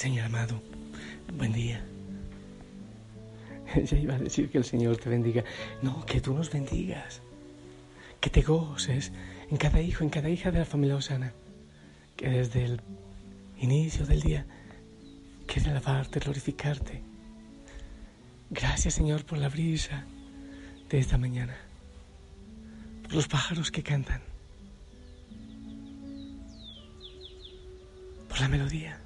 Señor amado, buen día. Ya iba a decir que el Señor te bendiga. No, que tú nos bendigas. Que te goces en cada hijo, en cada hija de la familia Osana. Que desde el inicio del día quiere alabarte, glorificarte. Gracias, Señor, por la brisa de esta mañana. Por los pájaros que cantan. Por la melodía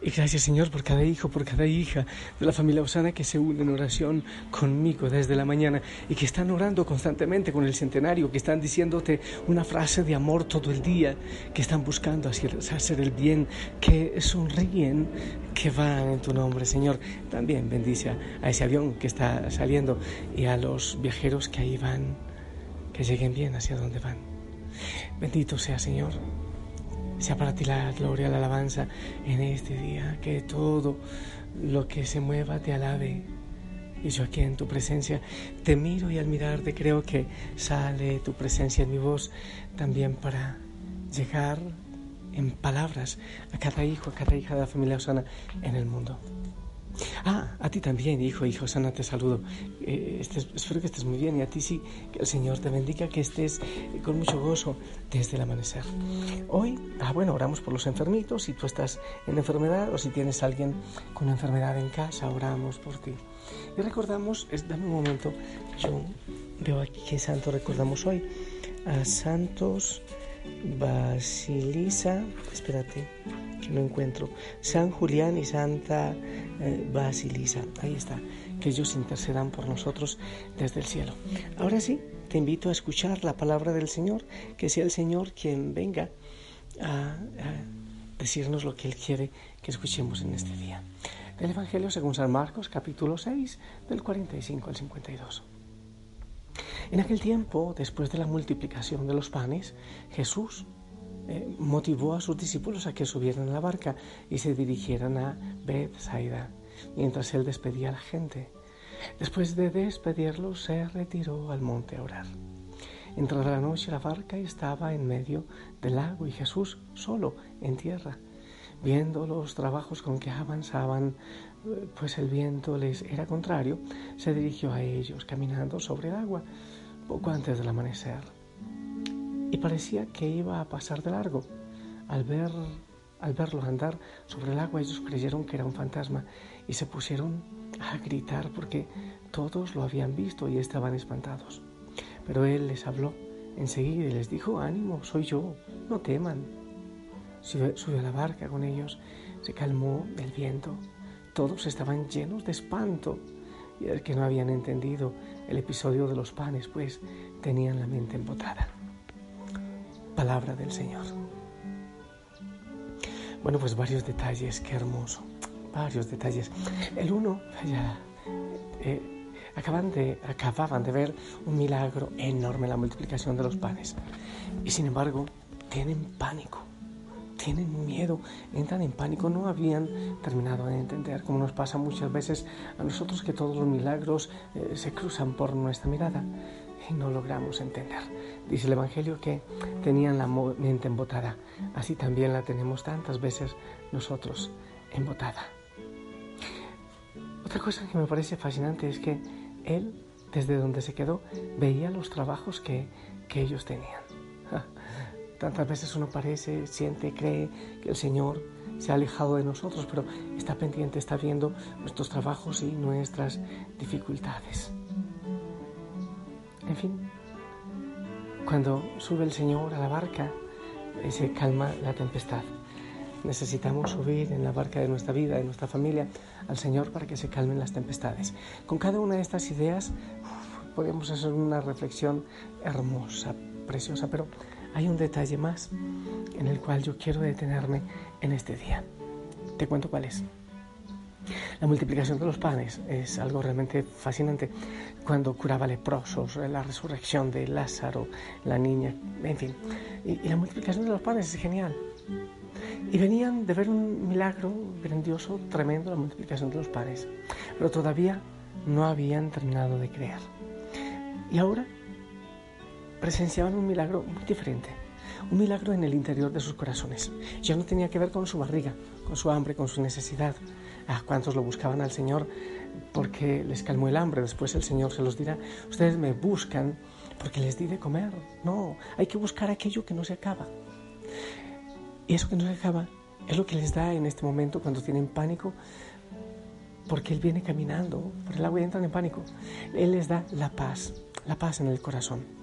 y gracias Señor por cada hijo, por cada hija de la familia Osana que se une en oración conmigo desde la mañana y que están orando constantemente con el centenario, que están diciéndote una frase de amor todo el día, que están buscando hacer el bien, que sonríen, que van en tu nombre Señor. También bendice a ese avión que está saliendo y a los viajeros que ahí van, que lleguen bien hacia donde van. Bendito sea Señor sea para ti la gloria, la alabanza en este día, que todo lo que se mueva te alabe. Y yo aquí en tu presencia te miro y al mirarte creo que sale tu presencia en mi voz también para llegar en palabras a cada hijo, a cada hija de la familia Osana en el mundo. Ah, a ti también, hijo, hijo Sana, te saludo. Eh, espero que estés muy bien y a ti sí, que el Señor te bendiga, que estés con mucho gozo desde el amanecer. Hoy, ah, bueno, oramos por los enfermitos, si tú estás en enfermedad o si tienes alguien con enfermedad en casa, oramos por ti. Y recordamos, es, dame un momento, yo veo aquí que santo recordamos hoy, a santos Basilisa, espérate, que no encuentro, San Julián y Santa eh, Basilisa, ahí está, que ellos intercedan por nosotros desde el cielo. Ahora sí, te invito a escuchar la palabra del Señor, que sea el Señor quien venga a, decirnos lo que Él quiere que escuchemos en este día. Del Evangelio según San Marcos, capítulo 6, del 45 al 52. En aquel tiempo, después de la multiplicación de los panes, Jesús eh, motivó a sus discípulos a que subieran a la barca y se dirigieran a Bethsaida, mientras él despedía a la gente. Después de despedirlos, se retiró al monte a orar. Entrada la noche la barca estaba en medio del lago y Jesús solo en tierra. Viendo los trabajos con que avanzaban, eh, pues el viento les era contrario, se dirigió a ellos caminando sobre el agua poco antes del amanecer y parecía que iba a pasar de largo. Al, ver, al verlo andar sobre el agua ellos creyeron que era un fantasma y se pusieron a gritar porque todos lo habían visto y estaban espantados. Pero él les habló enseguida y les dijo, ánimo, soy yo, no teman. Subió a la barca con ellos, se calmó el viento, todos estaban llenos de espanto y el que no habían entendido el episodio de los panes, pues tenían la mente embotada. Palabra del Señor. Bueno, pues varios detalles, qué hermoso, varios detalles. El uno, ya, eh, acaban de, acababan de ver un milagro enorme, la multiplicación de los panes. Y sin embargo, tienen pánico tienen miedo, entran en pánico, no habían terminado de entender, como nos pasa muchas veces a nosotros que todos los milagros eh, se cruzan por nuestra mirada y no logramos entender. Dice el Evangelio que tenían la mente embotada, así también la tenemos tantas veces nosotros embotada. Otra cosa que me parece fascinante es que él, desde donde se quedó, veía los trabajos que, que ellos tenían. Tantas veces uno parece, siente, cree que el Señor se ha alejado de nosotros, pero está pendiente, está viendo nuestros trabajos y nuestras dificultades. En fin, cuando sube el Señor a la barca, se calma la tempestad. Necesitamos subir en la barca de nuestra vida, de nuestra familia, al Señor para que se calmen las tempestades. Con cada una de estas ideas podemos hacer una reflexión hermosa, preciosa, pero hay un detalle más en el cual yo quiero detenerme en este día. Te cuento cuál es. La multiplicación de los panes es algo realmente fascinante. Cuando curaba leprosos, la resurrección de Lázaro, la niña, en fin. Y, y, la multiplicación de los panes es genial. Y venían de ver un milagro grandioso, tremendo, la multiplicación de los panes. Pero todavía no habían terminado de creer. Y ahora presenciaban un milagro muy diferente. un milagro en el interior de sus corazones. Ya no tenía que ver con su barriga, con su hambre, con su necesidad. ¿A cuántos lo buscaban al Señor porque les calmó el hambre? Después el Señor se los dirá, ustedes me buscan porque les di de comer. No, hay que buscar aquello que no se acaba. Y eso que no se acaba es lo que les da en este momento cuando tienen pánico, porque Él viene caminando por el agua y entran en pánico. Él les da la paz, la paz en el corazón.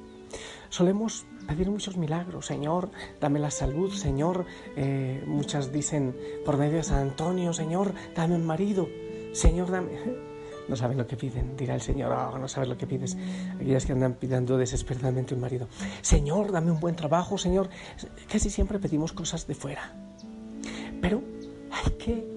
Solemos pedir muchos milagros, Señor, dame la salud, Señor. Eh, muchas dicen por medio de San Antonio, Señor, dame un marido, Señor, dame... No saben lo que piden, dirá el Señor, oh, no sabes lo que pides. Aquellas que andan pidiendo desesperadamente un marido. Señor, dame un buen trabajo, Señor. Casi siempre pedimos cosas de fuera. Pero hay que,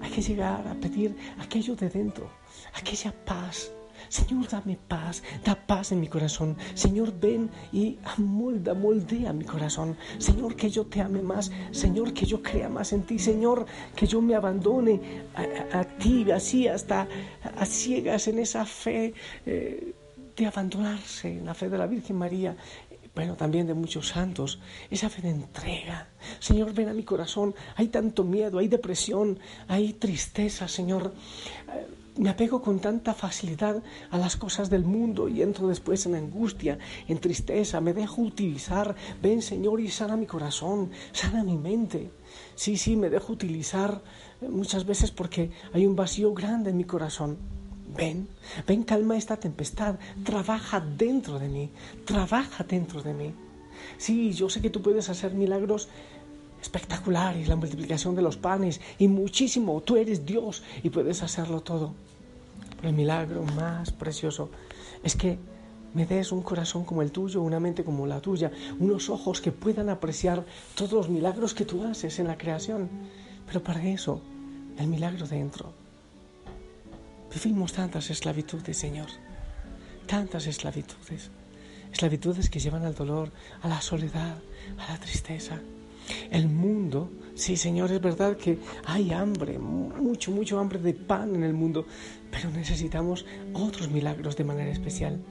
hay que llegar a pedir aquello de dentro, aquella paz, Señor, dame paz, da paz en mi corazón. Señor, ven y amolda, moldea mi corazón. Señor, que yo te ame más. Señor, que yo crea más en ti. Señor, que yo me abandone a, ti, así hasta a ciegas en esa fe eh, de abandonarse, en la fe de la Virgen María, bueno, también de muchos santos, esa fe de entrega. Señor, ven a mi corazón, hay tanto miedo, hay depresión, hay tristeza, Señor me apego con tanta facilidad a las cosas del mundo y entro después en angustia, en tristeza, me dejo utilizar. Ven Señor y sana mi corazón, sana mi mente. Sí, sí, me dejo utilizar muchas veces porque hay un vacío grande en mi corazón. Ven, ven, calma esta tempestad, trabaja dentro de mí, trabaja dentro de mí. Sí, yo sé que tú puedes hacer milagros espectaculares, la multiplicación de los panes y muchísimo. Tú eres Dios y puedes hacerlo todo. Pero el milagro más precioso es que me des un corazón como el tuyo, una mente como la tuya, unos ojos que puedan apreciar todos los milagros que tú haces en la creación. Pero para eso, el milagro dentro. Vivimos tantas esclavitudes, Señor, tantas esclavitudes. Esclavitudes que llevan al dolor, a la soledad, a la tristeza. El mundo, sí Señor, es verdad que hay hambre, mucho, mucho hambre de pan en el mundo, pero necesitamos otros milagros de manera especial.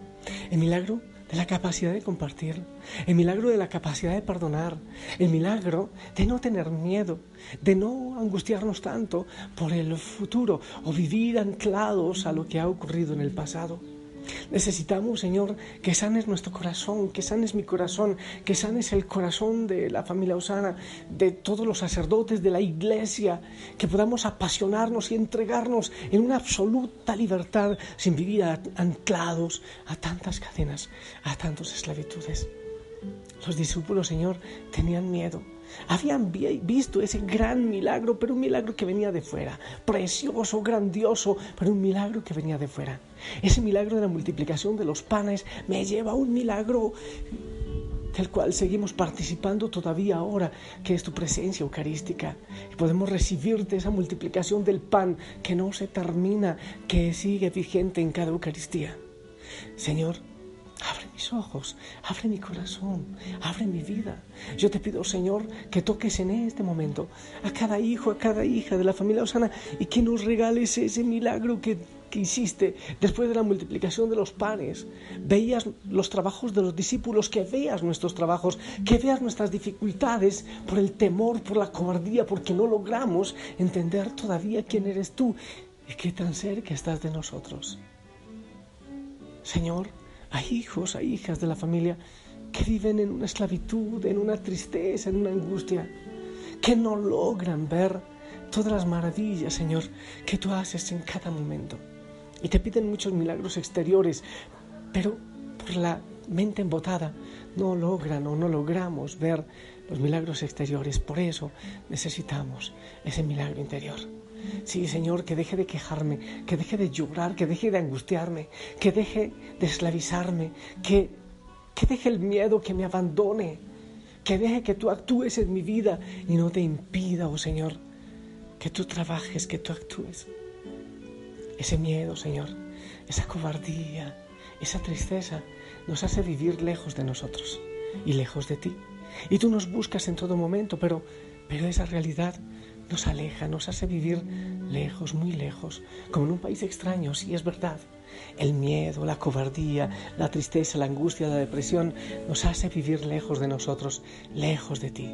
El milagro de la capacidad de compartir, el milagro de la capacidad de perdonar, el milagro de no tener miedo, de no angustiarnos tanto por el futuro o vivir anclados a lo que ha ocurrido en el pasado. Necesitamos, Señor, que sanes nuestro corazón, que sanes mi corazón, que sanes el corazón de la familia Osana, de todos los sacerdotes de la iglesia, que podamos apasionarnos y entregarnos en una absoluta libertad sin vivir anclados a tantas cadenas, a tantas esclavitudes. Los discípulos, Señor, tenían miedo habían visto ese gran milagro, pero un milagro que venía de fuera, precioso, grandioso, pero un milagro que venía de fuera. Ese milagro de la multiplicación de los panes me lleva a un milagro del cual seguimos participando todavía ahora, que es tu presencia eucarística. Y podemos recibir de esa multiplicación del pan que no se termina, que sigue vigente en cada Eucaristía. Señor, Abre mis ojos, abre mi corazón, abre mi vida. Yo te pido, Señor, que toques en este momento a cada hijo, a cada hija de la familia Osana y que nos regales ese milagro que, hiciste después de la multiplicación de los panes. Veías los trabajos de los discípulos, que veas nuestros trabajos, que veas nuestras dificultades por el temor, por la cobardía, porque no logramos entender todavía quién eres tú y qué tan cerca estás de nosotros. Señor, hay hijos, hay hijas de la familia que viven en una esclavitud, en una tristeza, en una angustia, que no logran ver todas las maravillas, Señor, que tú haces en cada momento. Y te piden muchos milagros exteriores, pero por la mente embotada no logran o no logramos ver los milagros exteriores. Por eso necesitamos ese milagro interior. Sí, Señor, que deje de quejarme, que deje de llorar, que deje de angustiarme, que deje de esclavizarme, que, que deje el miedo, que me abandone, que deje que tú actúes en mi vida y no te impida, oh Señor, que tú trabajes, que tú actúes. Ese miedo, Señor, esa cobardía, esa tristeza nos hace vivir lejos de nosotros y lejos de ti. Y tú nos buscas en todo momento, pero, pero esa realidad nos aleja, nos hace vivir lejos, muy lejos, como en un país extraño, sí es verdad. El miedo, la cobardía, la tristeza, la angustia, la depresión nos hace vivir lejos de nosotros, lejos de ti.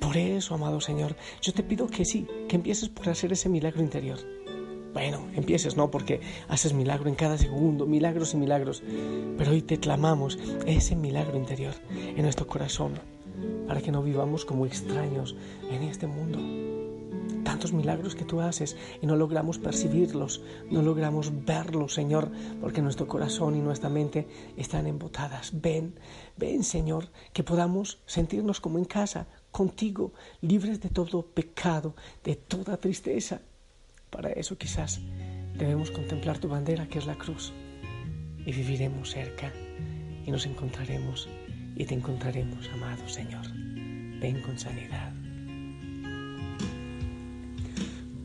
Por eso, amado Señor, yo te pido que sí, que empieces por hacer ese milagro interior. Bueno, empieces, ¿no? Porque haces milagro en cada segundo, milagros y milagros. Pero hoy te clamamos ese milagro interior en nuestro corazón, para que no vivamos como extraños en este mundo. Tantos milagros que tú haces y no logramos percibirlos, no logramos verlos, Señor, porque nuestro corazón y nuestra mente están embotadas. Ven, ven, Señor, que podamos sentirnos como en casa, contigo, libres de todo pecado, de toda tristeza, para eso quizás debemos contemplar tu bandera que es la cruz y viviremos cerca y nos encontraremos y te encontraremos, amado Señor. Ven con sanidad.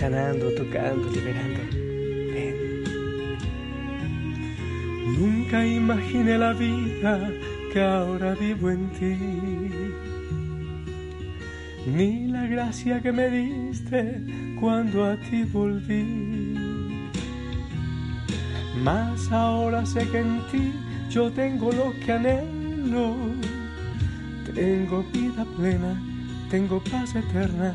Sanando, tocando, liberando. Nunca imaginé la vida que ahora vivo en ti, ni la gracia que me diste cuando a ti volví. Mas ahora sé que en ti yo tengo lo que anhelo, tengo vida plena, tengo paz eterna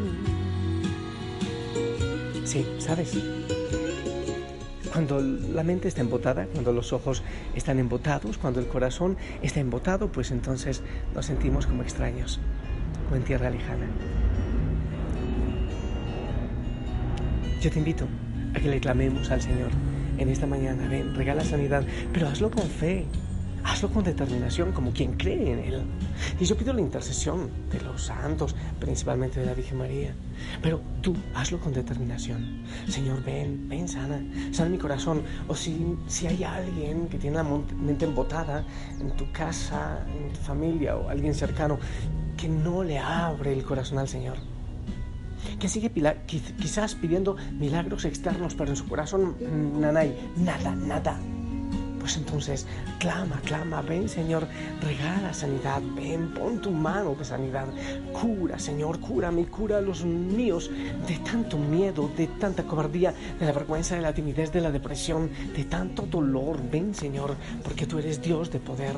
Sí, ¿sabes? Cuando la mente está embotada, cuando los ojos están embotados, cuando el corazón está embotado, pues entonces nos sentimos como extraños o en tierra lejana. Yo te invito a que le clamemos al Señor en esta mañana. Ven, regala sanidad, pero hazlo con fe. Hazlo con determinación, como quien cree en Él. Y yo pido la intercesión de los santos, principalmente de la Virgen María. Pero tú hazlo con determinación. Señor, ven, ven, sana, sana mi corazón. O si, si hay alguien que tiene la mente embotada en tu casa, en tu familia o alguien cercano, que no le abre el corazón al Señor. Que sigue quizás pidiendo milagros externos, pero en su corazón, nanay, nada, nada pues entonces clama, clama, ven Señor, regala sanidad, ven, pon tu mano de sanidad, cura Señor, cúrame, cura a los míos de tanto miedo, de tanta cobardía, de la vergüenza, de la timidez, de la depresión, de tanto dolor, ven Señor, porque tú eres Dios de poder,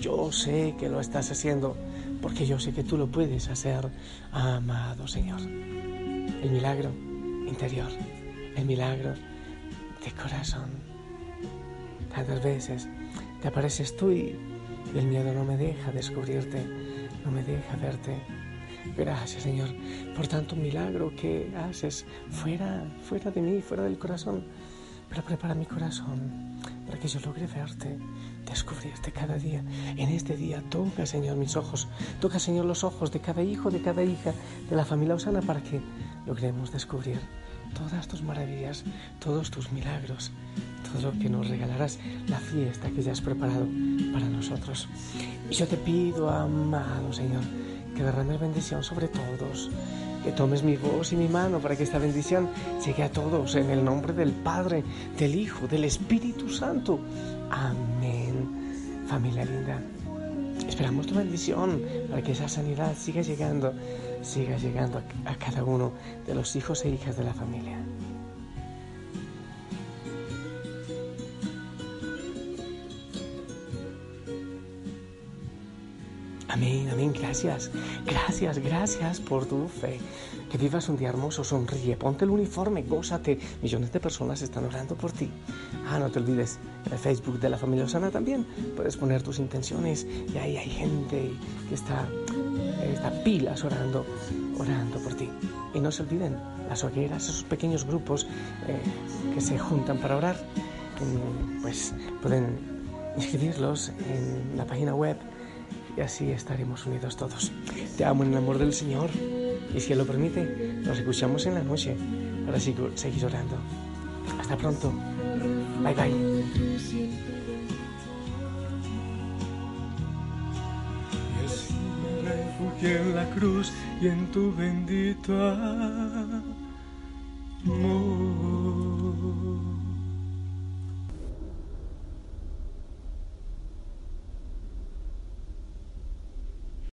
yo sé que lo estás haciendo, porque yo sé que tú lo puedes hacer, amado Señor. El milagro interior, el milagro de corazón. Tantas veces te apareces tú y el miedo no me deja descubrirte, no me deja verte. Gracias, Señor, por tanto milagro que haces fuera, fuera de mí, fuera del corazón. Pero prepara mi corazón para que yo logre verte, descubrirte cada día. En este día toca, Señor, mis ojos. Toca, Señor, los ojos de cada hijo, de cada hija de la familia Osana para que logremos descubrir todas tus maravillas, todos tus milagros, todo que nos regalarás, la fiesta que ya has preparado para nosotros. Y yo te pido, amado Señor, que derrames bendición sobre todos, que tomes mi voz y mi mano para que esta bendición llegue a todos en el nombre del Padre, del Hijo, del Espíritu Santo. Amén. Familia linda. Esperamos tu bendición para que esa sanidad siga llegando, siga llegando a cada uno de los hijos e hijas de la familia. Amén, amén, gracias, gracias, gracias por tu fe. Que vivas un día hermoso, sonríe, ponte el uniforme, gózate. Millones de personas están orando por ti. Ah, no te olvides, en el Facebook de la familia Osana también puedes poner tus intenciones y ahí hay gente que está, está pilas orando, orando por ti. Y no se olviden, las hogueras, esos pequeños grupos eh, que se juntan para orar, pues pueden inscribirlos en la página web y así estaremos unidos todos. Te amo en el amor del Señor y si Él lo permite, nos escuchamos en la noche para seguir orando. Hasta pronto. Bye bye.